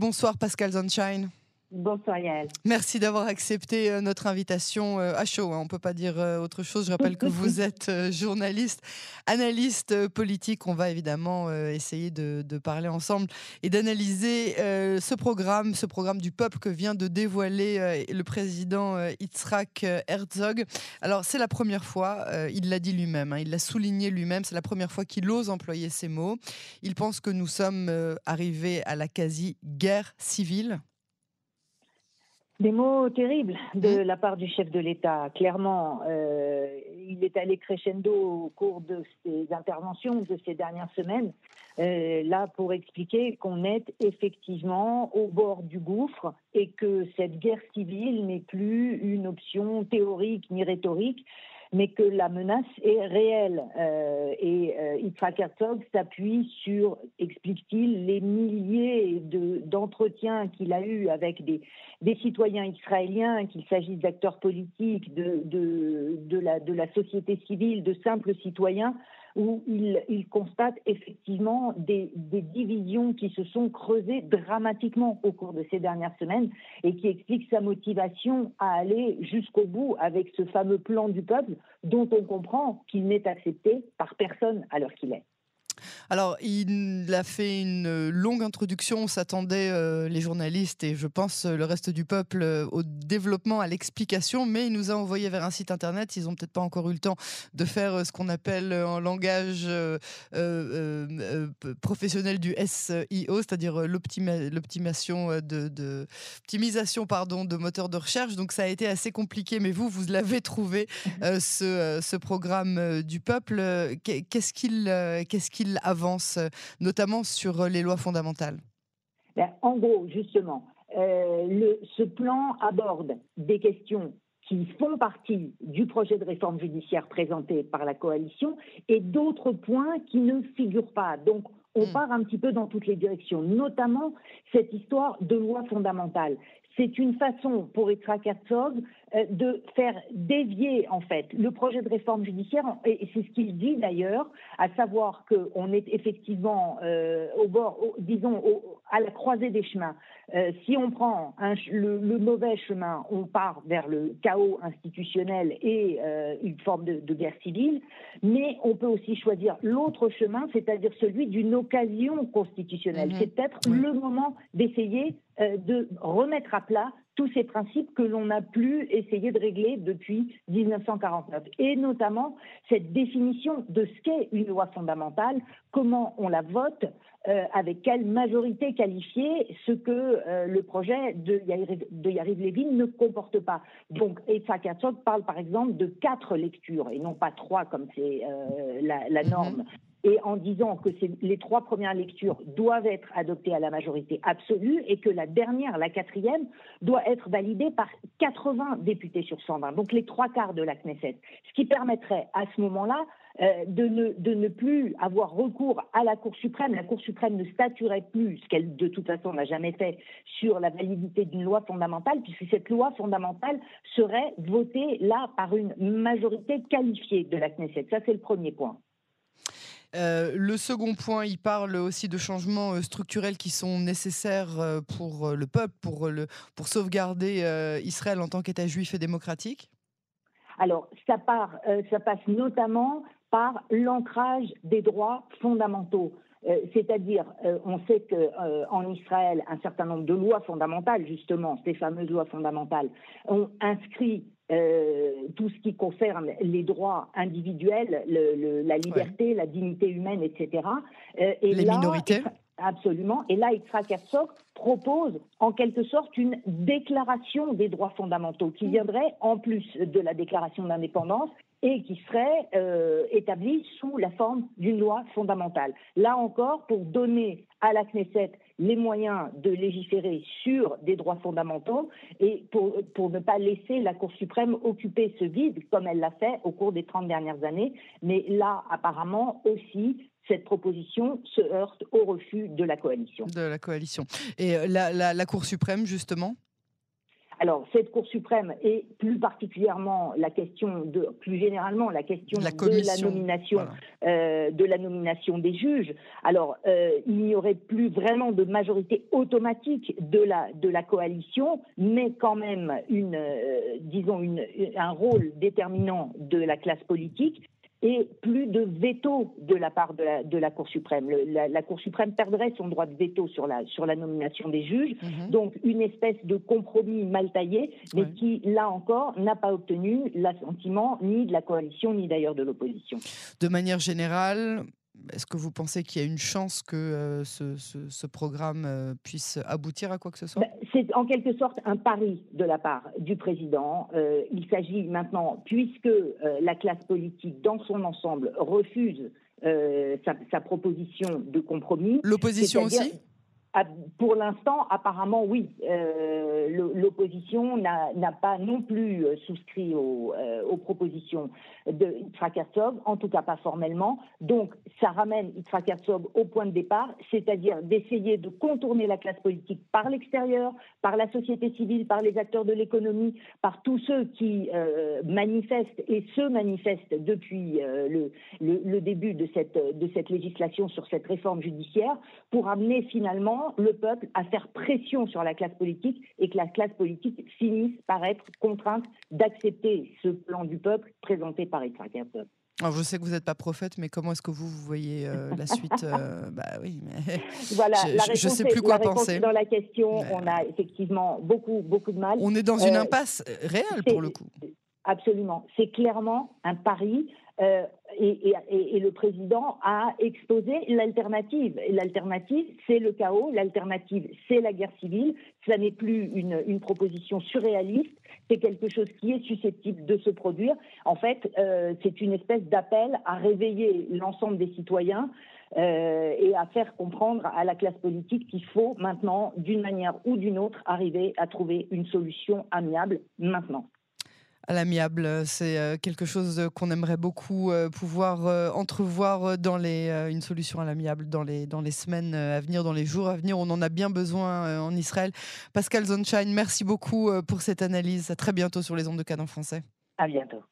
bonsoir Pascal Sunshine. Bonsoir Yael. Merci d'avoir accepté euh, notre invitation euh, à chaud. Hein. On ne peut pas dire euh, autre chose. Je rappelle que vous êtes journaliste, analyste politique. On va évidemment essayer de, parler ensemble et d'analyser ce programme, ce programme du peuple que vient de dévoiler le président Yitzhak Herzog. Alors c'est la première fois, il l'a dit lui-même, hein, il l'a souligné lui-même, c'est la première fois qu'il ose employer ces mots. Il pense que nous sommes arrivés à la quasi-guerre civile. Des mots terribles de la part du chef de l'État. Clairement, euh, il est allé crescendo au cours de ses interventions de ces dernières semaines, euh, là pour expliquer qu'on est effectivement au bord du gouffre et que cette guerre civile n'est plus une option théorique ni rhétorique, mais que la menace est réelle. Euh, et euh, Yitzhak Herzog s'appuie sur, explique-t-il, les milliers d'entretiens qu'il a eus avec des, des citoyens israéliens, qu'il s'agisse d'acteurs politiques, de, de, de, la, de la société civile, de simples citoyens, où il, constate effectivement des, des, divisions qui se sont creusées dramatiquement au cours de ces dernières semaines et qui expliquent sa motivation à aller jusqu'au bout avec ce fameux plan du peuple dont on comprend qu'il n'est accepté par personne à l'heure qu'il est. Alors, il a fait une longue introduction. On s'attendait, euh, les journalistes et je pense le reste du peuple, euh, au développement, à l'explication, mais il nous a envoyé vers un site internet. Ils n'ont peut-être pas encore eu le temps de faire euh, ce qu'on appelle en langage professionnel du SEO, c'est-à-dire l'optimisation de, optimisation pardon, de moteurs de recherche. Donc, ça a été assez compliqué, mais vous, vous l'avez trouvé, ce, ce, programme du peuple. Qu'est-ce qu'il qu'est-ce qu'il avance, euh, notamment sur euh, les lois fondamentales? Ben, En gros, justement, euh, le, ce plan aborde des questions qui font partie du projet de réforme judiciaire présenté par la coalition et d'autres points qui ne figurent pas. Donc, on hmm. part un petit peu dans toutes les directions, notamment cette histoire de loi fondamentale c'est une façon pour Yitzhak Herzog euh, de faire dévier en fait le projet de réforme judiciaire et c'est ce qu'il dit d'ailleurs, à savoir qu'on est effectivement euh, au bord, disons, à la croisée des chemins. Euh, si on prend le, mauvais chemin, on part vers le chaos institutionnel et une forme de, guerre civile, mais on peut aussi choisir l'autre chemin, c'est-à-dire celui d'une occasion constitutionnelle. Mm-hmm. C'est peut-être le moment d'essayer de remettre à plat tous ces principes que l'on a pu essayer de régler depuis 1949, et notamment cette définition de ce qu'est une loi fondamentale, comment on la vote, euh, avec quelle majorité qualifiée, ce que euh, le projet de Yariv, de Levin ne comporte pas. Donc, Yitzhak Herzog parle par exemple de quatre lectures et non pas trois comme c'est la, la, norme. Et en disant que les trois premières lectures doivent être adoptées à la majorité absolue et que la dernière, la quatrième, doit être validée par 80 députés sur 120, donc les trois quarts de la Knesset, ce qui permettrait à ce moment-là euh, de, ne, de ne plus avoir recours à la Cour suprême. La Cour suprême ne statuerait plus, ce qu'elle de toute façon n'a jamais fait, sur la validité d'une loi fondamentale, puisque cette loi fondamentale serait votée là par une majorité qualifiée de la Knesset. Ça, c'est le premier point. Euh, le second point, il parle aussi de changements euh, structurels qui sont nécessaires euh, pour le peuple, pour, sauvegarder Israël en tant qu'État juif et démocratique. Alors, ça, part, ça passe notamment par l'ancrage des droits fondamentaux. C'est-à-dire, on sait qu'en Israël, un certain nombre de lois fondamentales, justement, ces fameuses lois fondamentales, ont inscrit euh, tout ce qui concerne les droits individuels, le, la liberté, la dignité humaine, etc. Euh, et les minorités Absolument. Et là, Yitzhak Herzog propose en quelque sorte une déclaration des droits fondamentaux qui viendrait en plus de la déclaration d'indépendance et qui serait euh, établie sous la forme d'une loi fondamentale. Là encore, pour donner à la Knesset les moyens de légiférer sur des droits fondamentaux et pour, ne pas laisser la Cour suprême occuper ce vide comme elle l'a fait au cours des 30 dernières années. Mais là, apparemment aussi, cette proposition se heurte au refus de la coalition. De la coalition. Et euh, la Cour suprême, justement? Alors cette Cour suprême et plus particulièrement la question de, plus généralement la question de la nomination, euh, de la nomination des juges. Alors euh, il n'y aurait plus vraiment de majorité automatique de la de la coalition, mais quand même une, euh, disons une, un rôle déterminant de la classe politique et plus de veto de la part de la, de la Cour suprême. la, Cour suprême perdrait son droit de veto sur la, sur la nomination des juges, mhm. donc une espèce de compromis mal taillé, mais qui, là encore, n'a pas obtenu l'assentiment ni de la coalition, ni d'ailleurs de l'opposition. De manière générale, est-ce que vous pensez qu'il y a une chance que euh, ce, programme euh, puisse aboutir à quoi que ce soit? Ben, C'est en quelque sorte un pari de la part du président. Euh, il s'agit maintenant, puisque la classe politique dans son ensemble refuse sa, sa, proposition de compromis. L'opposition aussi? Pour l'instant, apparemment, oui. Euh, l'opposition n'a pas non plus euh, souscrit euh, aux, propositions de Itzhak en tout cas pas formellement. Donc, ça ramène Itzhak au point de départ, c'est-à-dire d'essayer de contourner la classe politique par l'extérieur, par la société civile, par les acteurs de l'économie, par tous ceux qui manifestent et se manifestent depuis le, début de cette législation sur cette réforme judiciaire, pour amener finalement le peuple à faire pression sur la classe politique et que la classe politique finisse par être contrainte d'accepter ce plan du peuple présenté par Yitzhak Herzog. Alors je sais que vous n'êtes pas prophète, mais comment est-ce que vous, vous voyez euh, la suite euh, Bah oui, mais voilà, je ne sais plus quoi penser. Dans la question, on a effectivement beaucoup, beaucoup de mal. On est dans une euh, impasse réelle pour le coup. Absolument. C'est clairement un pari. Et, le président a exposé l'alternative. L'alternative, c'est le chaos. L'alternative, c'est la guerre civile. Ce n'est plus une, proposition surréaliste. C'est quelque chose qui est susceptible de se produire. En fait, euh, c'est une espèce d'appel à réveiller l'ensemble des citoyens euh, et à faire comprendre à la classe politique qu'il faut maintenant, d'une manière ou d'une autre, arriver à trouver une solution amiable maintenant à l'amiable. C'est euh, quelque chose qu'on aimerait beaucoup euh, pouvoir euh, entrevoir dans les, une solution à l'amiable dans les, dans les semaines à venir, dans les jours à venir. On en a bien besoin en Israël. Pascal Zonshine, merci beaucoup pour cette analyse. À très bientôt sur les ondes de Canon français. À bientôt.